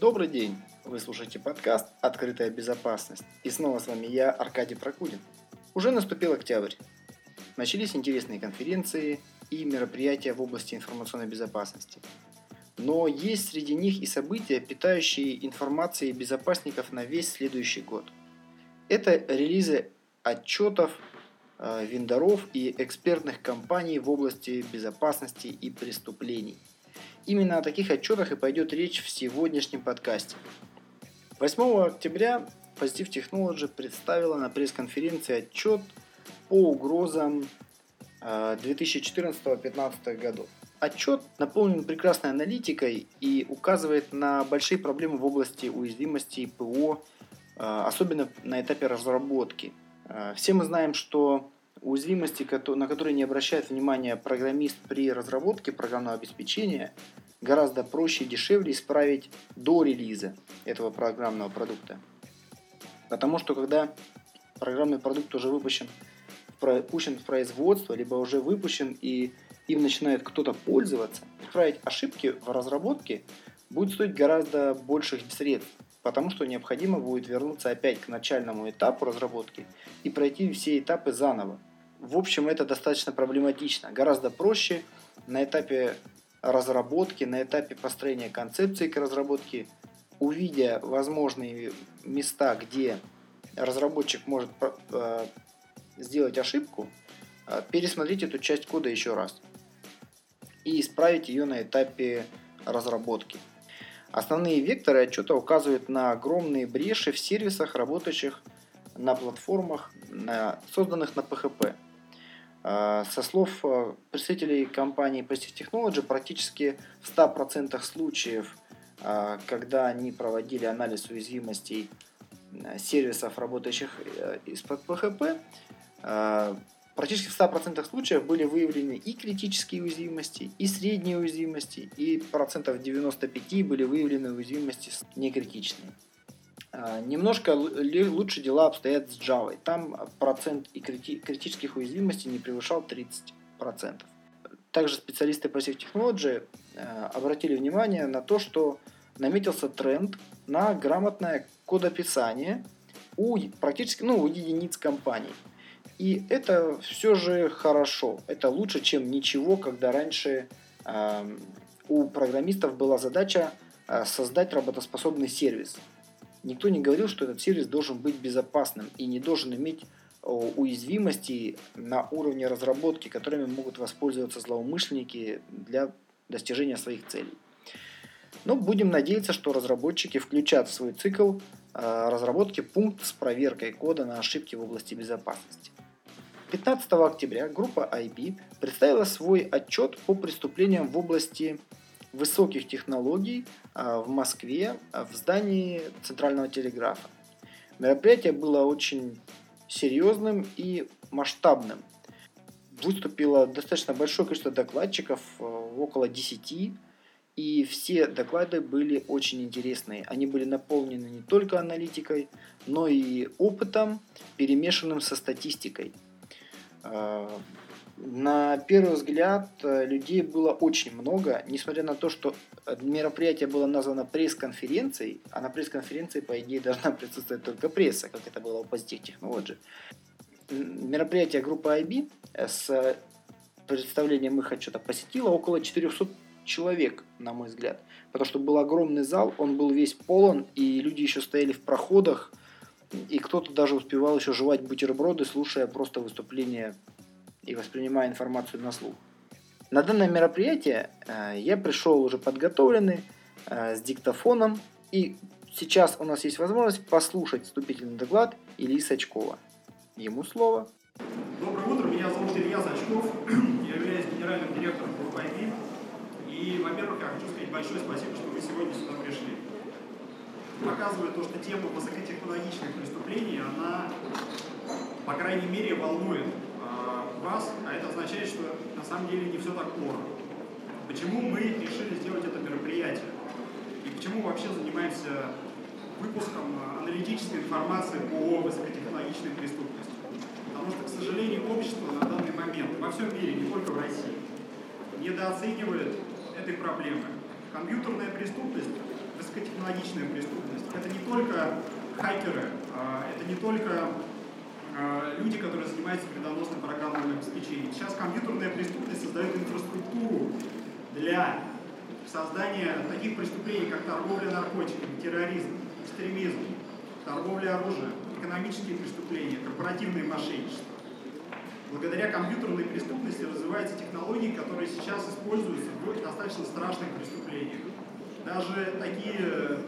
Добрый день! Вы слушаете подкаст «Открытая безопасность». И снова с вами я, Аркадий Прокудин. Уже наступил октябрь. Начались интересные конференции и мероприятия в области информационной безопасности. Но есть среди них и события, питающие информацией безопасников на весь следующий год. Это релизы отчетов э, вендоров и экспертных компаний в области безопасности и преступлений – Именно о таких отчетах и пойдет речь в сегодняшнем подкасте. 8 октября Positive Technology представила на пресс-конференции отчет по угрозам 2014-2015 э, годов. Отчет наполнен прекрасной аналитикой и указывает на большие проблемы в области уязвимости ПО, э, особенно на этапе разработки. Э, все мы знаем, что уязвимости, на которые не обращает внимания программист при разработке программного обеспечения, гораздо проще и дешевле исправить до релиза этого программного продукта. Потому что когда программный продукт уже выпущен, пущен в производство, либо уже выпущен и им начинает кто-то пользоваться, исправить ошибки в разработке будет стоить гораздо больших средств, потому что необходимо будет вернуться опять к начальному этапу разработки и пройти все этапы заново. В общем, это достаточно проблематично. Гораздо проще на этапе разработки, на этапе построения концепции к разработке, увидя возможные места, где разработчик может э, сделать ошибку, э, пересмотреть эту часть кода еще раз и исправить ее на этапе разработки. Основные векторы отчета указывают на огромные бреши в сервисах, работающих на платформах, созданных на PHP. А, со слов а, представителей компании Positive Technology, практически в 100% случаев, а, когда они проводили анализ уязвимостей сервисов, работающих э, из-под PHP, практически в 100% случаев были выявлены и критические уязвимости, и средние уязвимости, и процентов 95 были выявлены уязвимости некритичные. А, немножко лучше дела обстоят с Java. Там процент и критических уязвимостей не превышал 30%. Также специалисты по Safe Technology э, обратили внимание на то, что наметился тренд на грамотное кодописание у практически ну, у единиц компаний. И это все же хорошо. Это лучше, чем ничего, когда раньше э, у программистов была задача э, создать работоспособный сервис. Никто не говорил, что этот сервис должен быть безопасным и не должен иметь уязвимости на уровне разработки, которыми могут воспользоваться злоумышленники для достижения своих целей. Но будем надеяться, что разработчики включат в свой цикл а, разработки пункт с проверкой кода на ошибки в области безопасности. 15 октября группа IB представила свой отчет по преступлениям в области высоких технологий а, в Москве а, в здании Центрального телеграфа. Мероприятие было очень серьезным и масштабным. Выступило достаточно большое количество докладчиков, а, около 10, и все доклады были очень интересные. Они были наполнены не только аналитикой, но и опытом, перемешанным со статистикой. На первый взгляд э, людей было очень много, несмотря на то, что э, мероприятие было названо пресс-конференцией, а на пресс-конференции, по идее, должна присутствовать только пресса, как это было у Positive Technology. Мероприятие группы IB э, с представлением их отчета посетило около 400 человек, на мой взгляд. Потому что был огромный зал, он был весь полон, и люди еще стояли в проходах, и кто-то даже успевал еще жевать бутерброды, слушая просто выступление и воспринимая информацию на слух. На данное мероприятие э, я пришел уже подготовленный э, с диктофоном, и сейчас у нас есть возможность послушать вступительный доклад Ильи Сачкова. Ему слово. Доброе утро, меня зовут Илья Сачков, я являюсь генеральным директором IT. И, во-первых, я хочу сказать большое спасибо, что вы сегодня сюда пришли. Показывает то, что тема высокотехнологичных преступлений, она, по крайней мере, волнует вас, а это означает, что на самом деле не все так плохо. Почему мы решили сделать это мероприятие? И почему вообще занимаемся выпуском аналитической информации по высокотехнологичной преступности? Потому что, к сожалению, общество на данный момент во всем мире, не только в России, недооценивает этой проблемы. Компьютерная преступность высокотехнологичная преступность. Это не только хакеры, а, это не только а, люди, которые занимаются вредоносным программным обеспечением. Сейчас компьютерная преступность создает инфраструктуру для создания таких преступлений, как торговля наркотиками, терроризм, экстремизм, торговля оружием, экономические преступления, корпоративные мошенничество. Благодаря компьютерной преступности развиваются технологии, которые сейчас используются в достаточно страшных преступлениях. Даже такие э,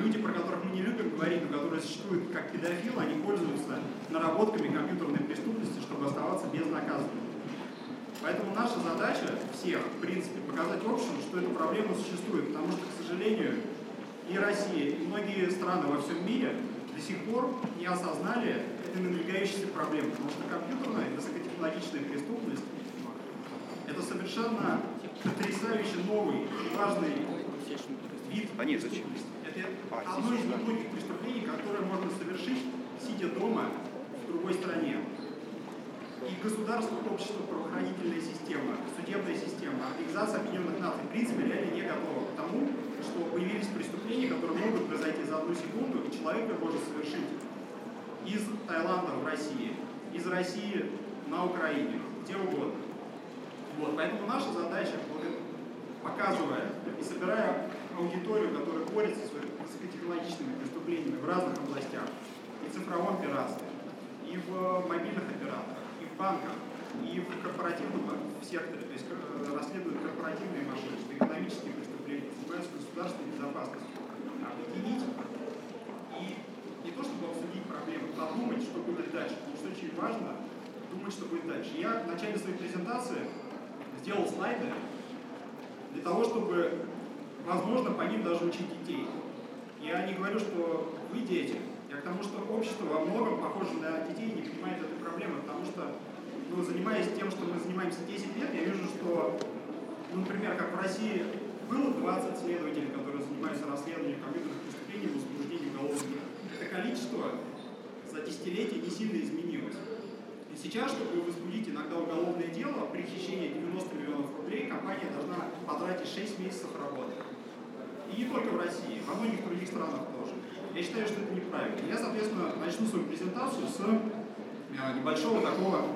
люди, про которых мы не любим говорить, но которые существуют как педофилы, они пользуются наработками компьютерной преступности, чтобы оставаться безнаказанными. Поэтому наша задача всех, в принципе, показать обществу, что эта проблема существует, потому что, к сожалению, и Россия, и многие страны во всем мире до сих пор не осознали этой надвигающейся проблемы, потому что компьютерная высокотехнологичная преступность – это совершенно потрясающе новый и важный вид а нет, зачем? Это одно из немногих преступлений, которое можно совершить, сидя дома в другой стране. И государство, общество, правоохранительная система, судебная система, Организация Объединенных Наций в принципе реально не готова к тому, что появились преступления, которые могут произойти за одну секунду, и человек может совершить из Таиланда в России, из России на Украине, где угодно. Вот, поэтому наша задача, показывая и собирая аудиторию, которая борется с высокотехнологичными преступлениями в разных областях, и в цифровом пиратстве, и в мобильных операторах, банках и в корпоративном секторе, то есть э, расследуют корпоративные мошенничества, экономические преступления, занимаются государственной безопасностью. Объединить и не то чтобы обсудить проблемы, а думать, что будет дальше, потому что очень важно думать, что будет дальше. Я в начале своей презентации сделал слайды для того, чтобы, возможно, по ним даже учить детей. Я не говорю, что вы дети, я к тому, что общество во многом похоже на детей и не понимает этой проблемы, потому что, ну, занимаясь тем, что мы занимаемся 10 лет, я вижу, что, ну, например, как в России было 20 следователей, которые занимаются расследованием компьютерных преступлений, возбуждением уголовных. Это количество за десятилетия не сильно изменилось. И сейчас, чтобы возбудить иногда уголовное дело, при хищении 90 миллионов рублей, компания должна потратить 6 месяцев работы. И не только в России, во многих других странах тоже. Я считаю, что это неправильно. Я, соответственно, начну свою презентацию с э, небольшого такого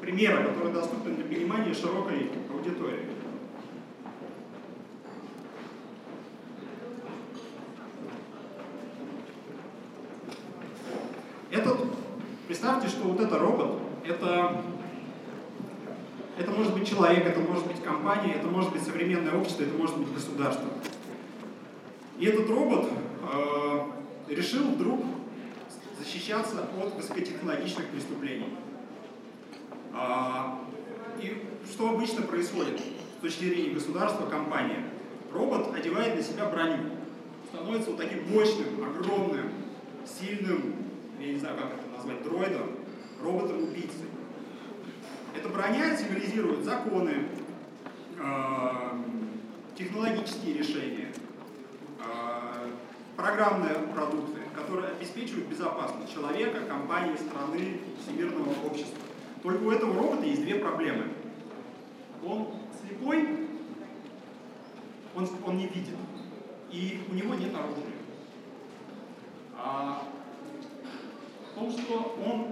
примера, который доступен для понимания широкой аудитории. Этот, представьте, что вот это робот, это, это может быть человек, это может быть компания, это может быть современное общество, это может быть государство. И этот робот э, решил вдруг защищаться от высокотехнологичных преступлений. А, и что обычно происходит с точки зрения государства, компания? Робот одевает на себя броню, становится вот таким мощным, огромным, сильным, я не знаю, как это назвать, дроидом, роботом-убийцей. Эта броня символизирует законы, э, технологические решения, программные продукты, которые обеспечивают безопасность человека, компании, страны, всемирного общества. Только у этого робота есть две проблемы. Он слепой, он, он не видит, и у него нет оружия. А, том, что он,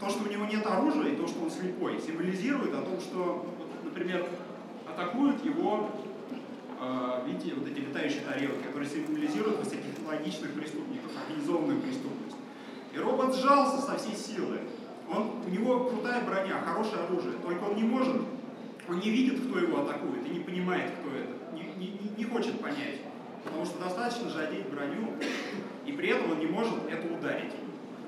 то, что у него нет оружия, и то, что он слепой, символизирует о том, что, например, атакуют его видите, вот эти летающие тарелки, которые символизируют высокотехнологичных преступников, организованную преступность. И робот сжался со всей силы. Он, у него крутая броня, хорошее оружие, только он не может, он не видит, кто его атакует, и не понимает, кто это, не, не, не хочет понять. Потому что достаточно же одеть броню, и при этом он не может это ударить.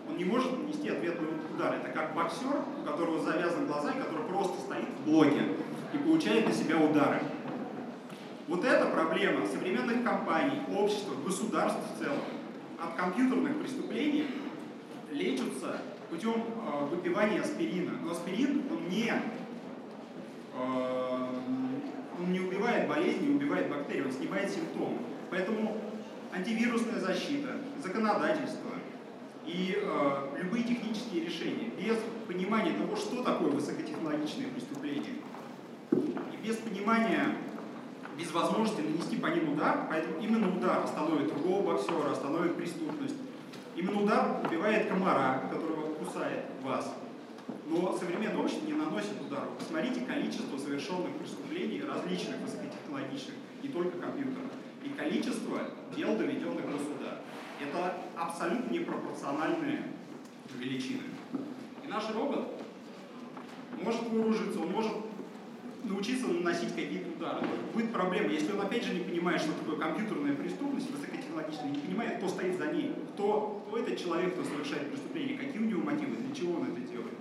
Он не может нанести ответный удар. Это как боксер, у которого завязаны глаза, и который просто стоит в блоке и получает на себя удары. Вот эта проблема современных компаний, общества, государств в целом от компьютерных преступлений лечится путем э, выпивания аспирина. Но аспирин, он не, э, он не убивает болезни, не убивает бактерии, он снимает симптомы. Поэтому антивирусная защита, законодательство и э, любые технические решения без понимания того, что такое высокотехнологичные преступления, и без понимания без возможности нанести по ним удар, поэтому именно удар остановит другого боксера, остановит преступность. Именно удар убивает комара, которого кусает вас. Но современное общество не наносит удар. Посмотрите количество совершенных преступлений различных высокотехнологичных, не только компьютерных, и количество дел, доведенных до суда. Это абсолютно непропорциональные величины. И наш робот может вооружиться, он может научиться наносить какие-то удары. Будет проблема, если он опять же не понимает, что такое компьютерная преступность, высокотехнологичная, не понимает, кто стоит за ней, кто, кто этот человек, кто совершает преступление, какие у него мотивы, для чего он это делает,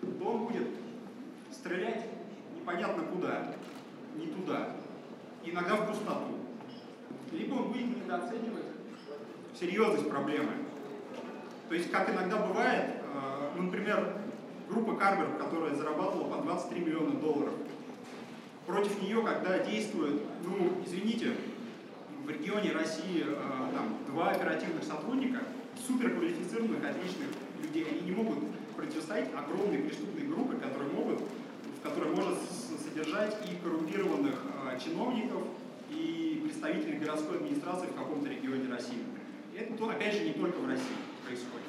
то он будет стрелять непонятно куда, не туда, иногда в пустоту. Либо он будет недооценивать серьезность проблемы. То есть, как иногда бывает, э, ну, например, группа Карбер, которая зарабатывала по 23 миллиона долларов, против нее, когда действует, ну, извините, в регионе России э, там, два оперативных сотрудника, суперквалифицированных, отличных людей, они не могут противостоять огромной преступной группе, которые могут, в которой может содержать и коррумпированных э, чиновников, и представителей городской администрации в каком-то регионе России. Это, опять же, не только в России происходит.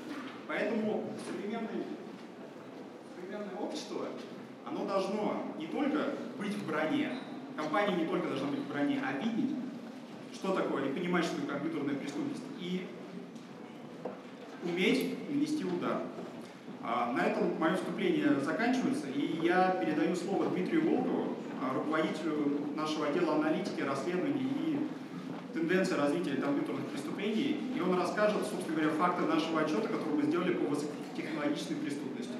Поэтому современное, современное общество оно должно не только быть в броне, компания не только должна быть в броне, а видеть, что такое, и понимать, что это компьютерная преступность, и уметь нанести удар. А, на этом мое вступление заканчивается, и я передаю слово Дмитрию Волкову, а, руководителю нашего отдела аналитики, расследований и тенденции развития компьютерных преступлений, и он расскажет, собственно говоря, факты нашего отчета, который мы сделали по высокотехнологичной преступности.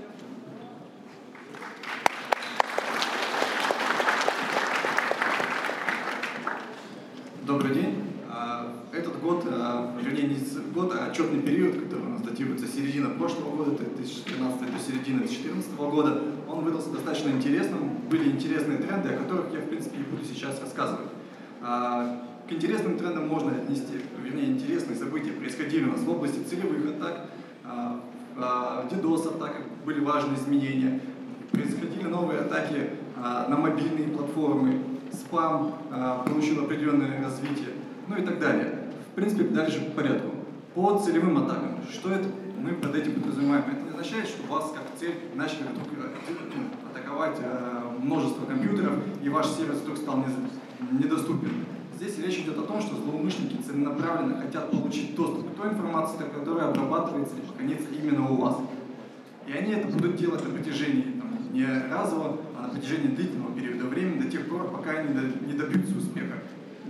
Добрый день. А, этот год, а, вернее не год, а отчетный период, который у нас датируется середина прошлого года, 2013 до середины 2014 года, он выдался достаточно интересным. Были интересные тренды, о которых я, в принципе, и буду сейчас рассказывать. А, к интересным трендам можно отнести, вернее, интересные события происходили у нас в области целевых атак, в DDoS-атаках были важные изменения, происходили новые атаки на мобильные платформы, спам э, получил определенное развитие, ну и так далее. В принципе, дальше по порядку. По целевым атакам. Что это мы под этим подразумеваем? Это означает, что вас как цель начали вдруг ну, атаковать э, множество компьютеров, и ваш сервис вдруг стал недоступен. Здесь речь идет о том, что злоумышленники целенаправленно хотят получить доступ к той информации, которая обрабатывается и хранится именно у вас. И они это будут делать на протяжении не разово, а на протяжении длительного периода времени, до тех пор, пока они не добьются успеха.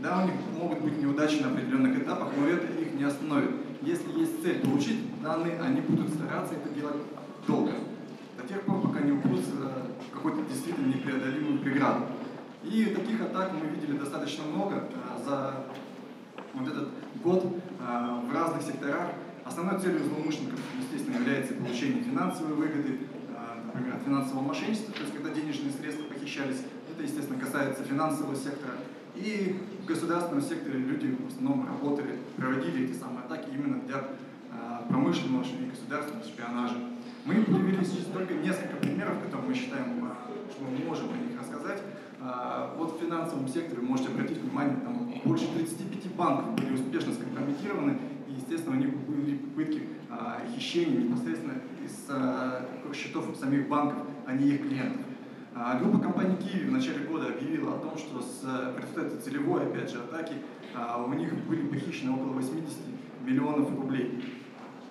Да, у них могут быть неудачи на определенных этапах, но это их не остановит. Если есть цель получить данные, они будут стараться это делать долго. До тех пор, пока не упрутся в какую-то действительно непреодолимую преграду. И таких атак мы видели достаточно много а, за вот этот год а, в разных секторах. Основной целью злоумышленников, естественно, является получение финансовой выгоды, например, финансового мошенничества, то есть когда денежные средства похищались, это, естественно, касается финансового сектора. И в государственном секторе люди в основном работали, проводили эти самые атаки именно для а, промышленного и государственного шпионажа. Мы привели сейчас только несколько примеров, которые мы считаем, а, что мы можем о них рассказать. А, вот в финансовом секторе, вы можете обратить внимание, там больше 35 банков были успешно скомпрометированы, и, естественно, у них были попытки хищения непосредственно из э, счетов самих банков, а не их клиентов. А, группа компаний Киви в начале года объявила о том, что с этой целевой, опять же, атаки а, у них были похищены около 80 миллионов рублей.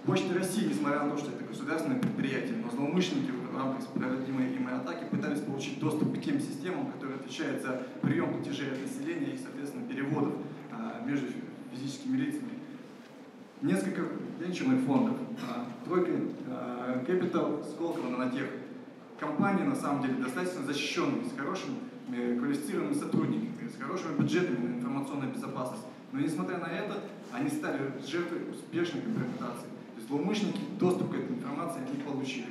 Почта России, несмотря на то, что это государственное предприятие, но злоумышленники в рамках справедливой им атаки пытались получить доступ к тем системам, которые отвечают за прием платежей от населения и, соответственно, переводов а, между физическими лицами. Несколько венчурных фондов, тройка Capital, Сколково, Нанотех. Компании, на самом деле, достаточно защищенные, с хорошими квалифицированными сотрудниками, с хорошими бюджетами на информационную безопасность. Но несмотря на это, они стали жертвой успешной компрометации. То есть злоумышленники доступ к этой информации не получили.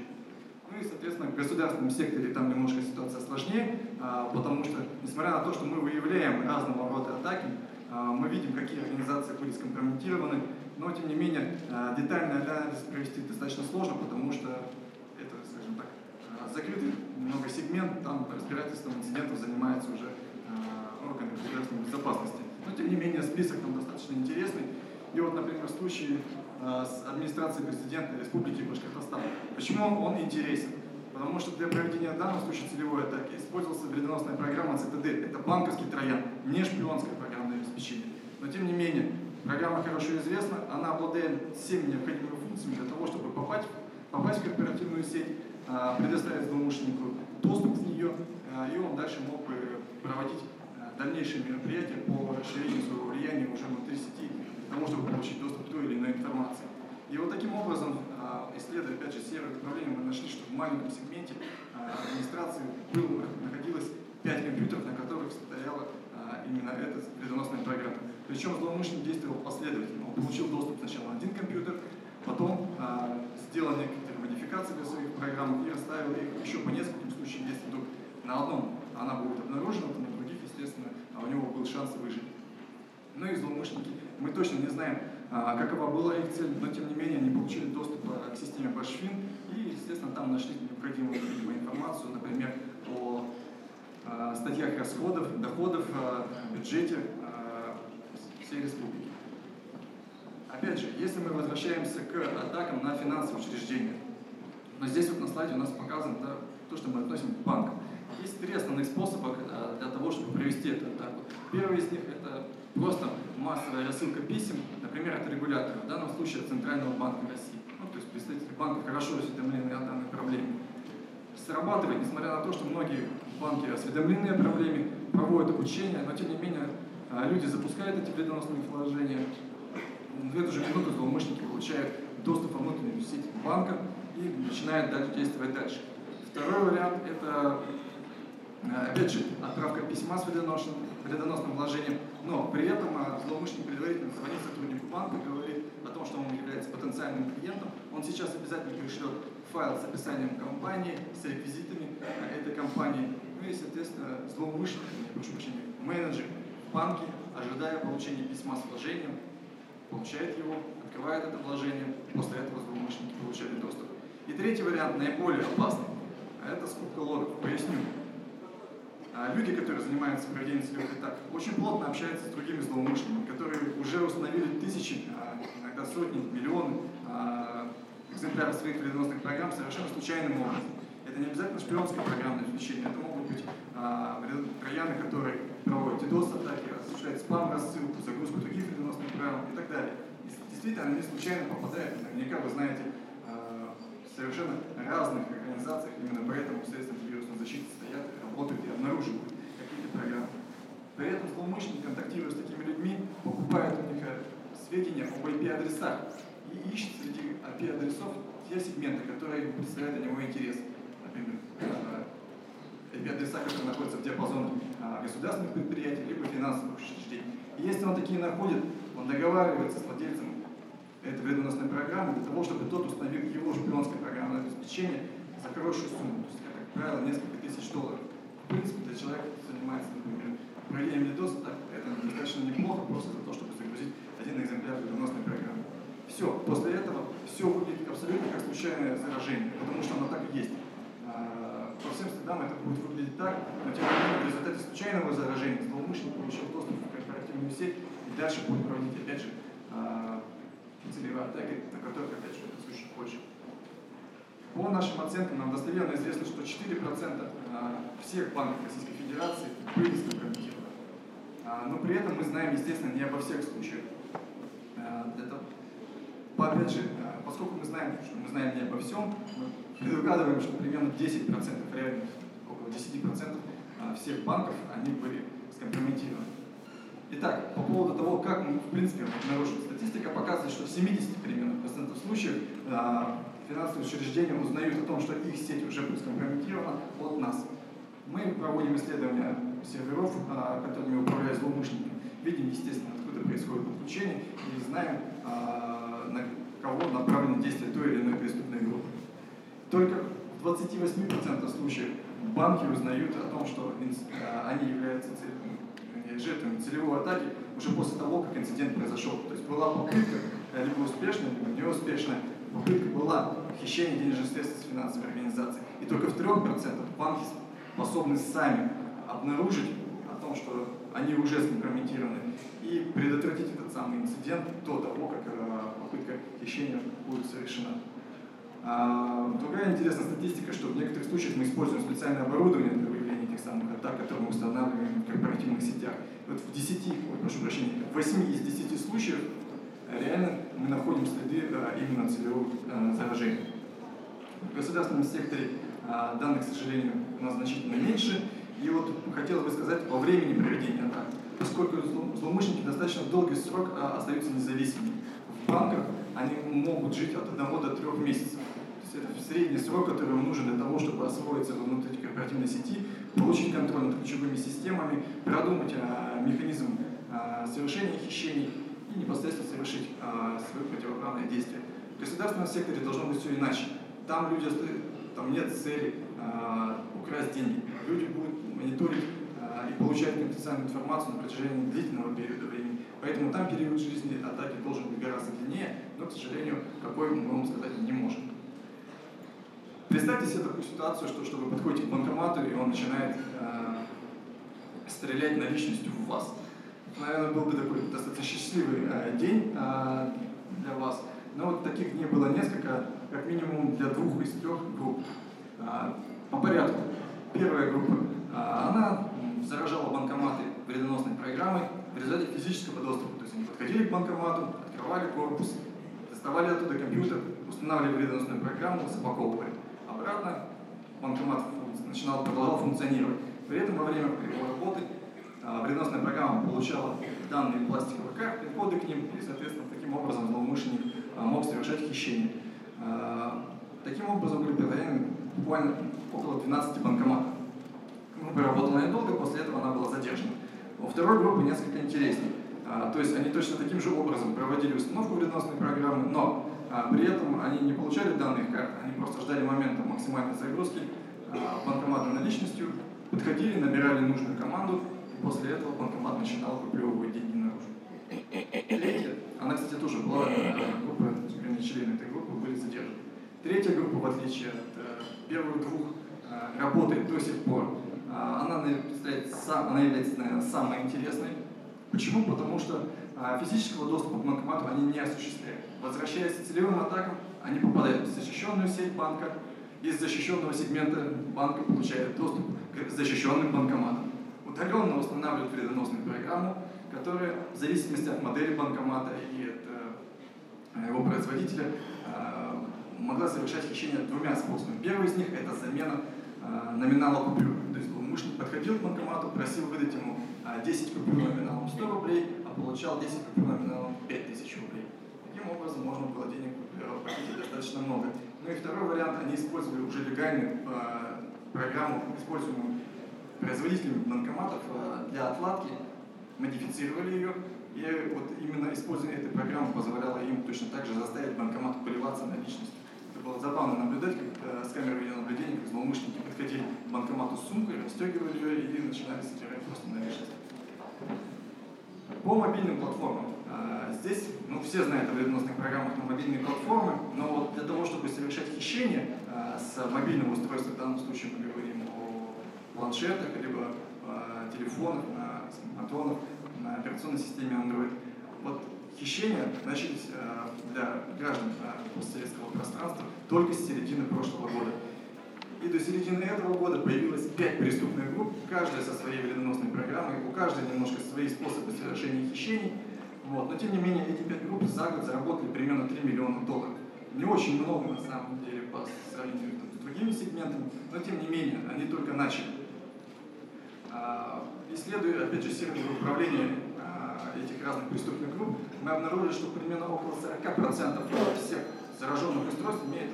Ну и, соответственно, в государственном секторе там немножко ситуация сложнее, а, потому что, несмотря на то, что мы выявляем разного рода атаки, мы видим, какие организации были скомпрометированы, но, тем не менее, а, детальный анализ провести достаточно сложно, потому что это, скажем так, а, закрытый много сегмент, там разбирательством инцидентов занимается уже органы государственной безопасности. Но тем не менее список там достаточно интересный. И вот, например, случай с администрацией президента Республики Башкортостан. Почему он интересен? Потому что для проведения данного случая целевой атаки использовался вредоносная программа Цитадель. Это банковский троян, не шпионское программное обеспечение. Но тем не менее, программа хорошо известна, она обладает всеми необходимыми функциями для того, чтобы попасть, попасть в корпоративную сеть, а, предоставить злоумышленнику доступ в нее, а, и он дальше мог бы проводить а, дальнейшие мероприятия по расширению своего влияния уже внутри сети, для того, чтобы получить доступ к той или иной информации. И вот таким образом, исследуя, опять же, серое направление, мы нашли, что в маленьком сегменте администрации было, находилось 5 компьютеров, на которых стояла именно эта вредоносная программа. Причем злоумышленник действовал последовательно. Он получил доступ сначала на один компьютер, потом а, сделал некоторые модификации для своих программ и расставил их еще по нескольким случаям, если вдруг на одном она будет обнаружена, то на других, естественно, а у него был шанс выжить. Ну и злоумышленники, мы точно не знаем, а, какова была их цель, но тем не менее они получили доступ а, к системе Bashfin и, естественно, там нашли необходимую информацию, например, а, статьях расходов, доходов, а, бюджете, всей республики. Опять же, если мы возвращаемся к атакам на финансовые учреждения, но здесь вот на слайде у нас показано да, то, что мы относим к банкам. Есть три основных способа э, для того, чтобы провести эту атаку. Первый из них – это просто массовая рассылка писем, например, от регулятора, в данном случае от Центрального банка России. Ну, то есть представители банков хорошо осведомлены о данной проблеме. Срабатывает, несмотря на то, что многие банки осведомлены о проблеме, проводят обучение, но тем не менее а люди запускают эти вредоносные вложения, в эту же минуту злоумышленники получают доступ во внутреннюю сеть банка и начинают дальше действовать дальше. Второй вариант – это, а, опять же, отправка письма с вредоносным, вредоносным вложением, но при этом а, злоумышленник предварительно звонит сотруднику банка, говорит о том, что он является потенциальным клиентом, он сейчас обязательно пришлет файл с описанием компании, с реквизитами этой компании, и, соответственно, злоумышленник, прошу прощения, менеджер банке, ожидая получения письма с вложением, получает его, открывает это вложение, после этого злоумышленники получают доступ. И третий вариант, наиболее опасный, это скупка логов. Поясню. А люди, которые занимаются проведением целевых атак, очень плотно общаются с другими злоумышленниками, которые уже установили тысячи, а иногда сотни, миллионы а, экземпляров своих вредоносных программ совершенно случайным образом. Это не обязательно шпионское программное обеспечение, это могут быть а, трояны, которые проводят DDoS-атаки, осуществляют спам-рассылку, загрузку других вредоносных программ и так далее. И действительно, они случайно попадают, наверняка вы знаете, а, совершенно разных организациях, именно поэтому средства вирусной защиты стоят, работают и обнаруживают какие-то программы. При этом злоумышленник, контактируя с такими людьми, покупает у них э, сведения об IP-адресах и ищет среди IP-адресов те сегменты, которые представляют для него интерес например, IP-адреса, которые находятся в диапазоне а, государственных предприятий, либо финансовых учреждений. И если он такие находит, он договаривается с владельцем этой вредоносной программы для того, чтобы тот установил его шпионское программное обеспечение за хорошую сумму, то есть, как правило, несколько тысяч долларов. В принципе, для человека, который занимается, например, проведением DDoS, так, это достаточно неплохо просто за то, чтобы загрузить один экземпляр вредоносной программы. Все, после этого все выглядит абсолютно как случайное заражение, потому что оно так и есть по всем следам это будет выглядеть так, но тем не менее в результате случайного заражения злоумышленник получил доступ в корпоративную сеть и дальше будет проводить опять же а, целевые атаки, на которых опять же это случай позже. По нашим оценкам нам достоверно известно, что 4% а, всех банков Российской Федерации были скомпрометированы. А, но при этом мы знаем, естественно, не обо всех случаях. Это, опять же, поскольку мы знаем, что мы знаем не обо всем, мы предугадываем, что примерно 10%, реально около 10% а, всех банков, они были скомпрометированы. Итак, по поводу того, как мы, в принципе, обнаружили, статистика показывает, что в 70 примерно процентов случаев а, финансовые учреждения узнают о том, что их сеть уже будет скомпрометирована от нас. Мы проводим исследования серверов, а, которыми управляют злоумышленники, видим, естественно, откуда происходит подключение и знаем, на кого направлены действия той или иной преступной группы. Только в 28% случаев банки узнают о том, что э, они являются жертвами целевой атаки уже после того, как инцидент произошел. То есть была попытка, э, либо успешная, либо неуспешная, попытка была хищение денежных средств с финансовой организации. И только в 3% банки способны сами обнаружить о том, что они уже скомпрометированы, и предотвратить этот самый инцидент до того, как попытка хищения будет совершена. А, другая интересная статистика, что в некоторых случаях мы используем специальное оборудование для выявления этих самых атак, которые мы устанавливаем в корпоративных сетях. Вот в 10, ой, прошу прощения, в 8 из 10 случаев реально мы находим следы а, именно целевого а, заражения. В государственном секторе данных, к сожалению, у нас значительно меньше. И вот хотелось бы сказать о времени проведения атак. Поскольку злоумышленники достаточно долгий срок остаются независимыми. В банках они могут жить от 1 до 3 месяцев. Средний срок, который им нужен для того, чтобы освоиться внутри корпоративной сети, получить контроль над ключевыми системами, продумать а, механизм а, совершения хищений и непосредственно совершить а, свое противоправное действие. В государственном секторе должно быть все иначе. Там люди, там нет цели а, украсть деньги. Люди будут мониторить и получать конфиденциальную информацию на протяжении длительного периода времени. Поэтому там период жизни атаки должен быть гораздо длиннее, но, к сожалению, какой мы вам сказать не можем. Представьте себе такую ситуацию, что, что вы подходите к банкомату, и он начинает э, стрелять наличностью в вас. Наверное, был бы такой достаточно счастливый э, день э, для вас. Но вот таких дней было несколько, как минимум для двух из трех групп. Э, по порядку. Первая группа, э, она заражала банкоматы вредоносной программой в результате физического доступа. То есть они подходили к банкомату, открывали корпус, доставали оттуда компьютер, устанавливали вредоносную программу, запаковывали обратно, банкомат начинал, продолжал функционировать. При этом во время работы а, вредоносная программа получала данные пластиковых карт, коды к ним, и, соответственно, таким образом злоумышленник а, мог совершать хищение. А, таким образом были предоставлены буквально около 12 банкоматов. Группа работала недолго, после этого она была задержана. У второй группы несколько интереснее. То есть они точно таким же образом проводили установку вредоносной программы, но а при этом они не получали данных карт, они просто ждали момента максимальной загрузки а, банкомата наличностью, подходили, набирали нужную команду, и после этого банкомат начинал выплевывать деньги наружу. Третья, она, кстати, тоже была э, группа, вернее, члены этой группы были задержаны. Третья группа, в отличие от э, первых двух, э, работает до сих пор. Она, она является, наверное, самой интересной. Почему? Потому что а физического доступа к банкомату они не осуществляют. Возвращаясь к целевым атакам, они попадают в защищенную сеть банка, из защищенного сегмента банка получают доступ к защищенным банкоматам. Удаленно устанавливают вредоносную программу, которая в зависимости от модели банкомата и от э, его производителя э, могла совершать хищение двумя способами. Первый из них – это замена э, номинала купюр. То есть злоумышленник подходил к банкомату, просил выдать ему 10 купюр номиналом 100 рублей, получал 10 купюр номиналом 5000 рублей. Таким образом, можно было денег похитить достаточно много. Ну и второй вариант, они использовали уже легальную э, программу, используемую производителями банкоматов э, для отладки, модифицировали ее, и вот именно использование этой программы позволяло им точно так же заставить банкомат поливаться наличностью. Это было забавно наблюдать, как э, с камеры видеонаблюдения, как злоумышленники подходили к банкомату с сумкой, расстегивали ее и начинали собирать просто наличность. По мобильным платформам. А, здесь, ну, все знают о вредоносных программах на мобильные платформы, но вот для того, чтобы совершать хищение а, с мобильного устройства, в данном случае мы говорим о планшетах, либо а, телефонах, на смартфонах, на операционной системе Android. Вот хищения начались для граждан постсоветского пространства только с середины прошлого года. И до середины этого года появилось пять преступных групп, каждая со своей вредоносной программой, у каждой немножко свои способы совершения хищений. Вот. Но тем не менее, эти пять групп за год заработали примерно 3 миллиона долларов. Не очень много на самом деле по сравнению с другими сегментами, но тем не менее, они только начали. А, исследуя, опять же, сервер управления а, этих разных преступных групп, мы обнаружили, что примерно около 40% всех зараженных устройств имеют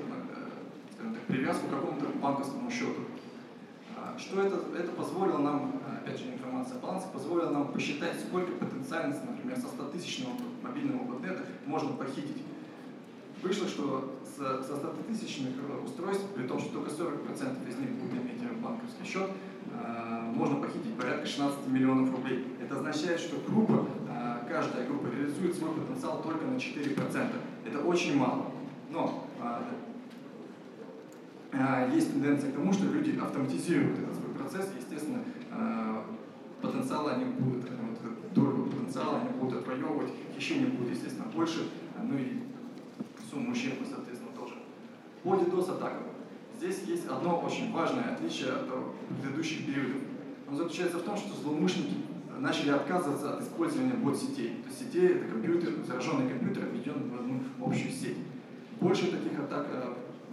скажем так, привязку к какому-то банковскому счету. А, что это, это позволило нам, опять же, информация о балансе, позволила нам посчитать, сколько потенциальности, например, со 100 тысячного мобильного ботнета можно похитить. Вышло, что со, со 100 тысячных устройств, при том, что только 40% из них будут иметь банковский счет, а, можно похитить порядка 16 миллионов рублей. Это означает, что группа, а, каждая группа реализует свой потенциал только на 4%. Это очень мало. Но а, есть тенденция к тому, что люди автоматизируют этот свой процесс, естественно, а, потенциала они будут, вот, долю потенциала они будут отвоевывать, хищения будет, естественно, больше, ну и сумма ущерба, соответственно, тоже. По DDoS-атакам. Здесь есть одно очень важное отличие от предыдущих периодов. Оно заключается в том, что злоумышленники начали отказываться от использования бот-сетей. То есть сетей — это компьютер, зараженный компьютер, объединенный в одну общую сеть. Больше таких атак,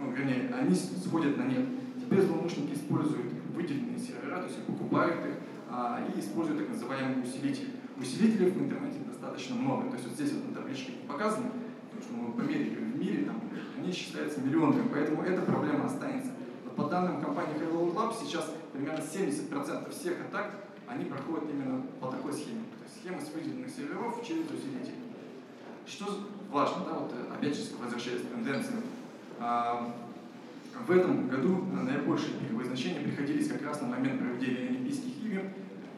ну, вернее, они сходят на нет. Теперь злоумышленники используют выделенные сервера, то есть покупают их а, и используют так называемые усилители. Усилителей в интернете достаточно много. То есть вот здесь вот на табличке показано, потому что мы померили в мире, там, они считаются миллионами, поэтому эта проблема останется. Но по данным компании Hello Lab, сейчас примерно 70% всех атак они проходят именно по такой схеме. То есть схема с выделенных серверов через усилитель. Что важно, да, вот опять же возвращаясь к тенденциям. А, в этом году наибольшие пиковые значения приходились как раз на момент проведения Олимпийских игр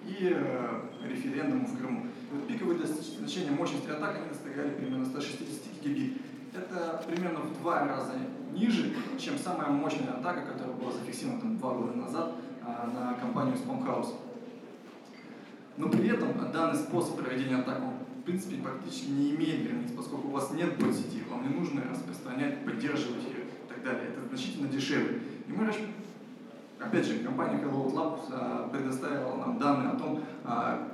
и э, референдума в Крыму. Вот пиковые значения мощности атак они достигали примерно 160 гигабит. Это примерно в два раза ниже, чем самая мощная атака, которая была зафиксирована там, два года назад а, на компанию Spamhaus. Но при этом данный способ проведения атак, в принципе, практически не имеет границ, поскольку у вас нет сети, вам не нужно распространять, поддерживать ее и так далее. Это значительно дешевле. И мы, опять же, компания Hello Labs а, предоставила нам данные о том, а,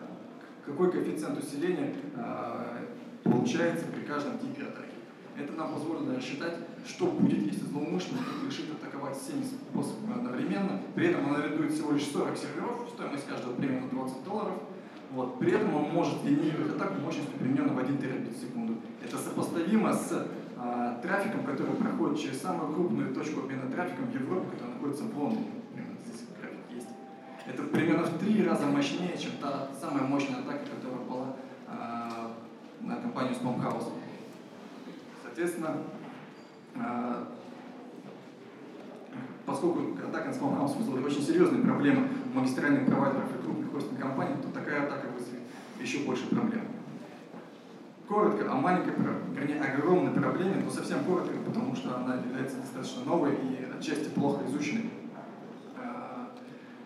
какой коэффициент усиления а, получается при каждом типе атаки. Это нам позволило рассчитать, что будет, если злоумышленник решит атаковать 7 способами одновременно. При этом он арендует всего лишь 40 серверов, стоимость каждого примерно 20 долларов. Вот. При этом он может генерировать атаку мощностью примерно в 1 терабит в секунду. Это сопоставимо с а, трафиком, который проходит через самую крупную точку обмена трафиком в Европе, которая находится в Лондоне. Здесь график есть. Это примерно в три раза мощнее, чем та самая мощная атака, которая была а, на компанию Spamhaus. Соответственно, а, поскольку атака на Spamhaus вызвала очень серьезные проблемы у магистральных провайдеров и крупных хостинг компаний, то такая атака вызовет еще больше проблем. Коротко о маленькой, вернее, огромной проблеме, но совсем коротко, потому что она является достаточно новой и отчасти плохо изученной. А,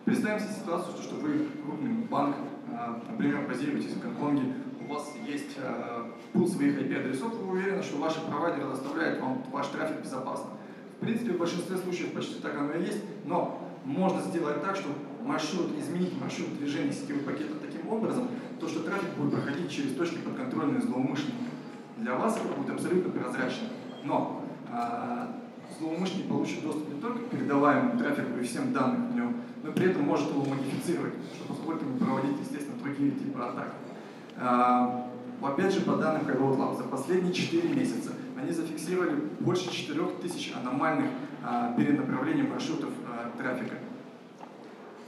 представим себе ситуацию, что вы крупный банк, а, например, базируетесь в Гонконге, у вас есть э, пул своих IP-адресов, вы уверены, что ваши провайдеры доставляют вам ваш трафик безопасно. В принципе, в большинстве случаев почти так оно и есть, но можно сделать так, что маршрут, изменить маршрут движения сетевых пакетов таким образом, то, что трафик будет проходить через точки подконтрольные злоумышленников. Для вас это будет абсолютно прозрачно. Но э, злоумышленник получит доступ не только к передаваемому трафику и всем данным в нем, но при этом может его модифицировать, что позволит ему проводить, естественно, другие типы атак. А, опять же, по данным Highroad Lab, за последние 4 месяца они зафиксировали больше 4000 аномальных а, перенаправлений маршрутов а, трафика.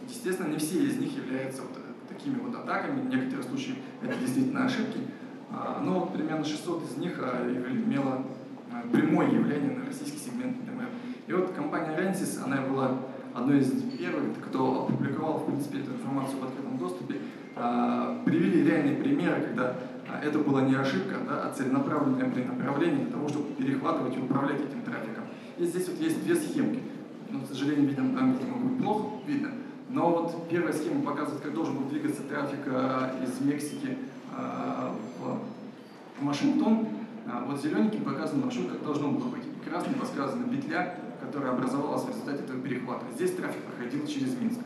Естественно, не все из них являются вот такими вот атаками, в некоторых случаях это действительно ошибки, но вот примерно 600 из них имело прямое явление на российский сегмент ДМР. И вот компания Rensis, она была одной из первых, кто опубликовал, в принципе, эту информацию в открытом доступе, а, привели реальные примеры, когда а, это была не ошибка, да, а целенаправленное перенаправление для того, чтобы перехватывать и управлять этим трафиком. И здесь вот есть две схемки. Ну, к сожалению, видно, там, видимо, будет плохо видно. Но вот первая схема показывает, как должен был двигаться трафик а, из Мексики в Вашингтон. Вот зелененьким показан маршрут, как должно было быть. Красным подсказана петля, которая образовалась в результате этого перехвата. Здесь трафик проходил через Минск.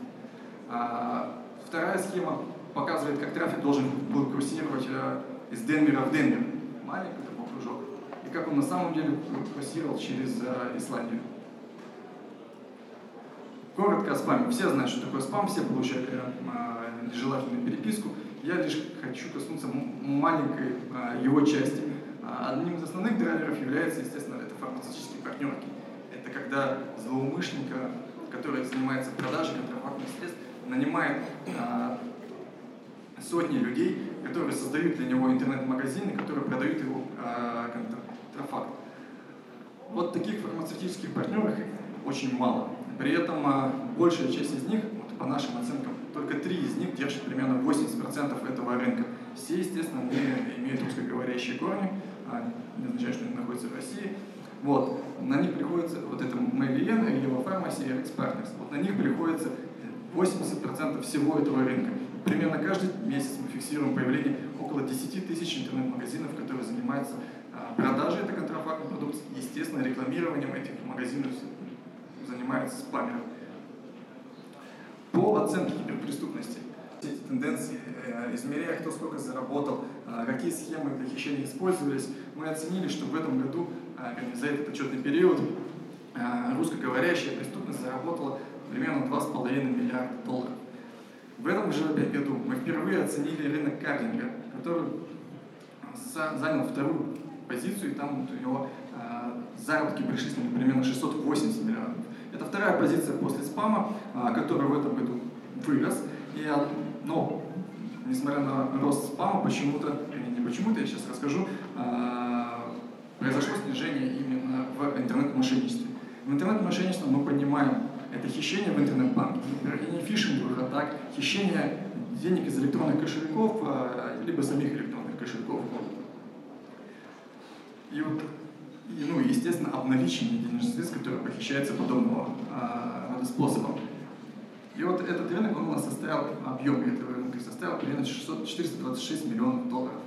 Вторая схема показывает, как трафик должен был курсировать э, из Денвера в Денвер. Кружок. Как он на самом деле курсировал через э, Исландию. Коротко о спаме. Все знают, что такое спам, все получали э, нежелательную переписку. Я лишь хочу коснуться маленькой э, его части. А одним из основных драйверов является, естественно, это фармацевтические партнерки. Это когда злоумышленника, который занимается продажей контрафактных средств, нанимает э, сотни людей, которые создают для него интернет-магазины, которые продают его э, контрафакт. Вот таких фармацевтических партнеров очень мало. При этом э, большая часть из них, вот по нашим оценкам, только три из них держат примерно 80% этого рынка. Все, естественно, не имеют русскоговорящие корни, а не означает, что они находятся в России. Вот. На них приходится, вот это Mavian, Rio Pharmacy и Partners, вот на них приходится 80% всего этого рынка. Примерно каждый месяц мы фиксируем появление около 10 тысяч интернет-магазинов, которые занимаются а, продажей этой контрафактной продукции, естественно, рекламированием этих магазинов занимаются спамеры. По оценке киберпреступности, эти тенденции, э, измеряя, кто сколько заработал, а, какие схемы для хищения использовались, мы оценили, что в этом году, а, за этот отчетный период, русскоговорящая преступность заработала примерно 2,5 миллиарда долларов. В этом же году мы впервые оценили рынок кардинга, который занял вторую позицию, и там у него заработки пришли с ним примерно 680 миллиардов. Это вторая позиция после спама, а, который в этом году вырос. И, но, несмотря на рост спама, почему-то, не почему-то, я сейчас расскажу, произошло снижение именно в интернет-мошенничестве. В интернет-мошенничестве мы понимаем, это хищение в интернет-банке, не фишинговых атак, хищение денег из электронных кошельков, а, либо самих электронных кошельков. И вот и, ну, естественно, обналичивание денежных средств, которые похищаются подобного э, способом. И вот этот рынок, он у нас составил, объем этого рынка составил примерно 600, 426 миллионов долларов.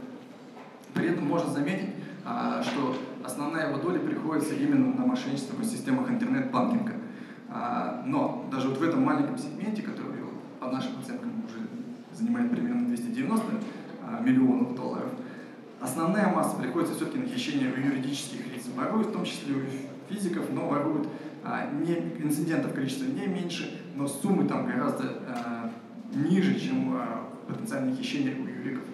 При этом можно заметить, а, что основная его доля приходится именно на мошенничество в системах интернет-банкинга. А, но даже вот в этом маленьком сегменте, который по нашим оценкам уже занимает примерно 290 а, миллионов долларов, Основная масса приходится все-таки на хищение у юридических лиц. Воруют в том числе у физиков, но воруют а, не, инцидентов количество не меньше, но суммы там гораздо ниже, чем потенциальные хищения у юриков.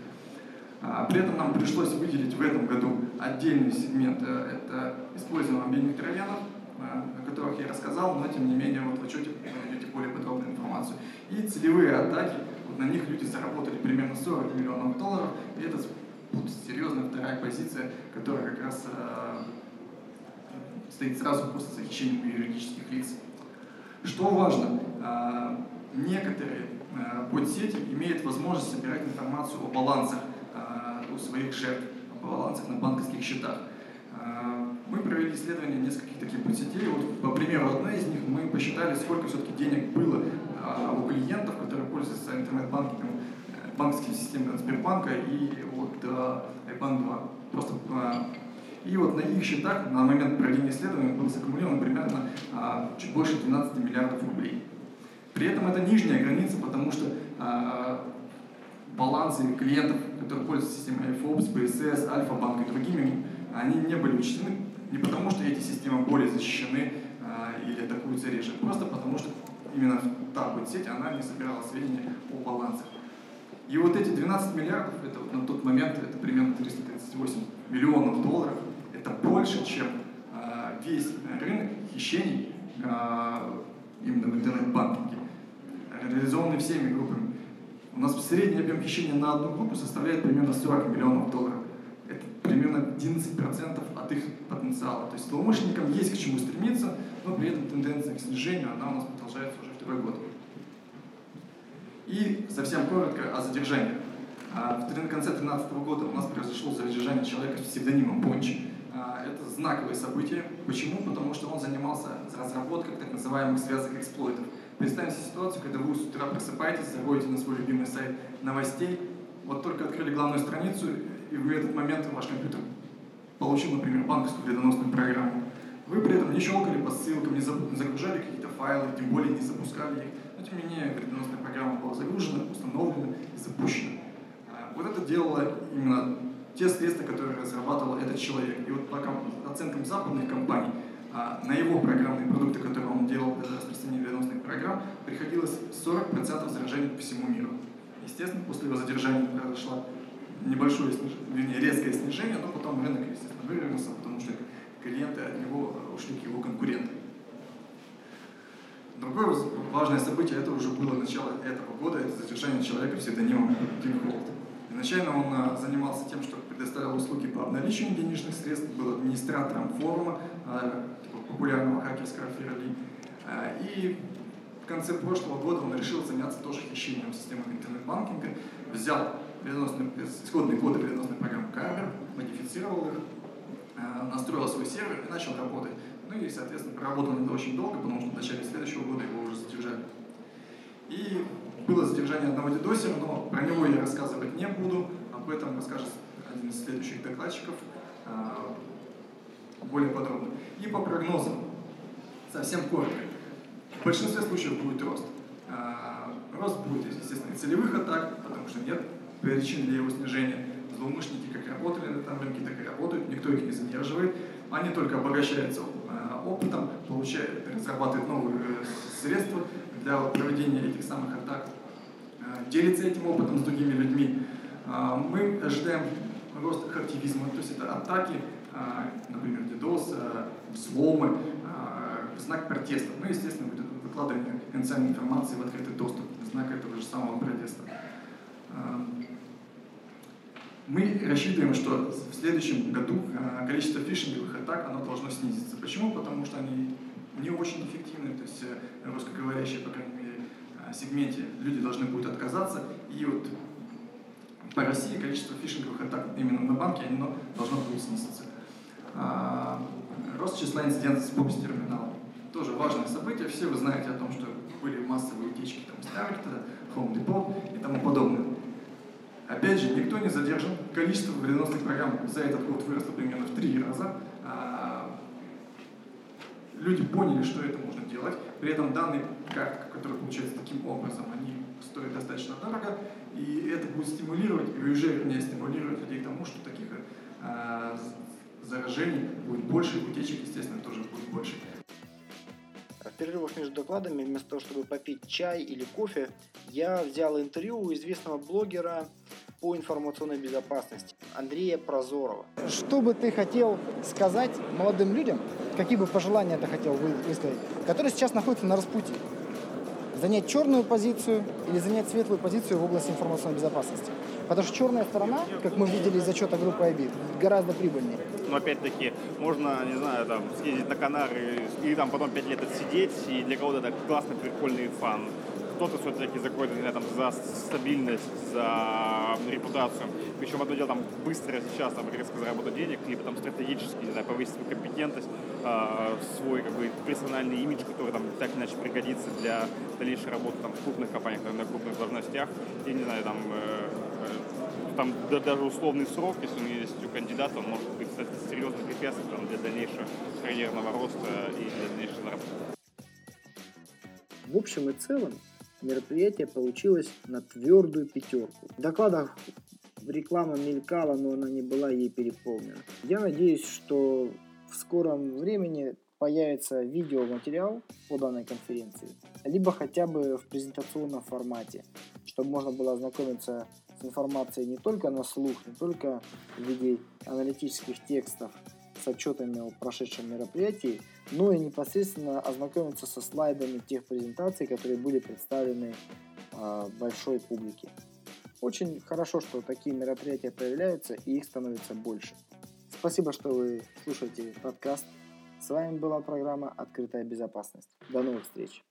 При этом нам пришлось выделить в этом году отдельный сегмент, а, это использование мобильных троянов, о которых я рассказал, но тем не менее вот в отчете вы найдете более подробную информацию. И целевые атаки, вот на них люди заработали примерно 40 миллионов долларов, и это вот серьезная вторая позиция, которая как раз э, стоит сразу после захищения юридических лиц. Что важно, э, некоторые э, подсети имеют возможность собирать информацию о балансах э, у своих жертв, о балансах на банковских счетах. Э, мы провели исследование нескольких таких подсетей. Вот, по примеру, одной из них мы посчитали, сколько все-таки денег было э, у клиентов, которые пользуются интернет-банкингом банковские системы Сбербанка и вот iBank 2. Просто, а, и вот на их счетах на момент проведения исследования было саккумулировано примерно а, чуть больше 12 миллиардов рублей. При этом это нижняя граница, потому что а, балансы клиентов, которые пользуются системой FOBS, BSS, Альфа-банк и другими, они не были учтены не потому, что эти системы более защищены или атакуются реже, просто потому что именно та сеть, она не собирала сведения о балансах. И вот эти 12 миллиардов, это вот на тот момент это примерно 338 миллионов долларов, это больше, чем э, весь рынок хищений э, именно в интернет-банкинге, реализованный всеми группами. У нас средний объем хищения на одну группу составляет примерно 40 миллионов долларов. Примерно 11% от их потенциала. То есть злоумышленникам есть к чему стремиться, но при этом тенденция к снижению, она у нас продолжается уже второй год. И совсем коротко о задержании. А, в конце 2013 года у нас произошло задержание человека с псевдонимом Бончи. А, это знаковое событие. Почему? Потому что он занимался разработкой так называемых связок эксплойтов. Представьте себе ситуацию, когда вы с утра просыпаетесь, заходите на свой любимый сайт новостей, вот только открыли главную страницу, и в этот момент ваш компьютер получил, например, банковскую вредоносную программу. Вы при этом не щелкали по ссылкам, не загружали какие-то файлы, тем более не запускали их. Но тем не менее, вредоносная программа была загружена, установлена и запущена. А, вот это делало именно те средства, которые разрабатывал этот человек. И вот по оценкам западных компаний, а, на его программные продукты, которые он делал для распространения вредоносных программ, приходилось 40% заражений по всему миру. Естественно, после его задержания произошло небольшое снижение, резкое снижение, но потом рынок, естественно, выровнялся, потому что клиенты от него ушли к его конкурентам. Другое важное событие, это уже было начало этого года, это задержание человека псевдонимом Тим Холд. Изначально он а, занимался тем, что предоставлял услуги по обналичиванию денежных средств, был администратором форума, типа популярного хакерского ферли. И в конце прошлого года он решил заняться тоже хищением в системах интернет-банкинга, взял исходные коды вредоносной программы Карвер, модифицировал их, настроил свой сервер и начал работать. Ну и, соответственно, проработал это очень долго, потому что в начале следующего года его уже задержали. И было задержание ни одного дедосера, но про него я рассказывать не буду. Об этом расскажет один из следующих докладчиков а, более подробно. И по прогнозам, совсем коротко. В большинстве случаев будет рост. А, рост будет, естественно, целевых атак, потому что нет причин для его снижения. Злоумышленники как работали на этом рынке, так и работают, никто их не задерживает. Они только обогащаются а, опытом, получают, разрабатывают новые э, средства для проведения этих самых атак, делятся этим опытом с другими людьми. Мы ожидаем рост активизма, то есть это атаки, например, DDoS, взломы, в знак протеста. Мы, естественно, выкладываем конфиденциальной информации в открытый доступ, знак этого же самого протеста. Мы рассчитываем, что в следующем году количество фишинговых атак оно должно снизиться. Почему? Потому что они не очень эффективны, то есть э, русскоговорящие, по крайней мере, сегменте люди должны будут отказаться, и вот по России количество фишинговых атак именно на банке оно должно будет снизиться. А, рост числа инцидентов с бокс терминалом тоже важное событие. Все вы знаете о том, что были массовые утечки там, Старкета, Home Depot и тому подобное. Опять же, никто не задержан. Количество вредоносных программ за этот год выросло примерно в три раза. А, люди поняли, что это можно делать. При этом данные карты, которые получаются таким образом, они стоят достаточно дорого. И это будет стимулировать, и уже вернее стимулировать людей к тому, что таких а, заражений будет больше, утечек, естественно, тоже будет больше. В перерывах между докладами, вместо того, чтобы попить чай или кофе, я взял интервью у известного блогера по информационной безопасности Андрея Прозорова. Что бы ты хотел сказать молодым людям, какие бы пожелания ты хотел высказать, которые сейчас находятся на распутье? Занять черную позицию или занять светлую позицию в области информационной безопасности? Потому что черная сторона, как мы видели из отчета группы IB, гораздо прибыльнее. Но опять-таки можно, не знаю, там, съездить на Канары и, и там потом пять лет отсидеть, и для кого-то это классный, прикольный фан кто-то все-таки заходит не знаю, там, за стабильность, за репутацию. Причем одно дело там быстро сейчас там, резко заработать денег, либо там стратегически, не знаю, повысить свою компетентность, э, свой как бы персональный имидж, который там так иначе пригодится для дальнейшей работы там, в крупных компаниях, на крупных должностях. И не знаю, там э, э, там да, даже условный срок, если он есть у кандидата, он может быть кстати, серьезным препятствием для дальнейшего карьерного роста и для дальнейшей заработки. В общем и целом, мероприятие получилось на твердую пятерку. В докладах реклама мелькала, но она не была ей переполнена. Я надеюсь, что в скором времени появится видеоматериал по данной конференции, либо хотя бы в презентационном формате, чтобы можно было ознакомиться с информацией не только на слух, не только в виде аналитических текстов с отчетами о прошедшем мероприятии, но и непосредственно ознакомиться со слайдами тех презентаций, которые были представлены э, большой публике. Очень хорошо, что такие мероприятия появляются и их становится больше. Спасибо, что вы слушаете подкаст. С вами была программа «Открытая безопасность». До новых встреч!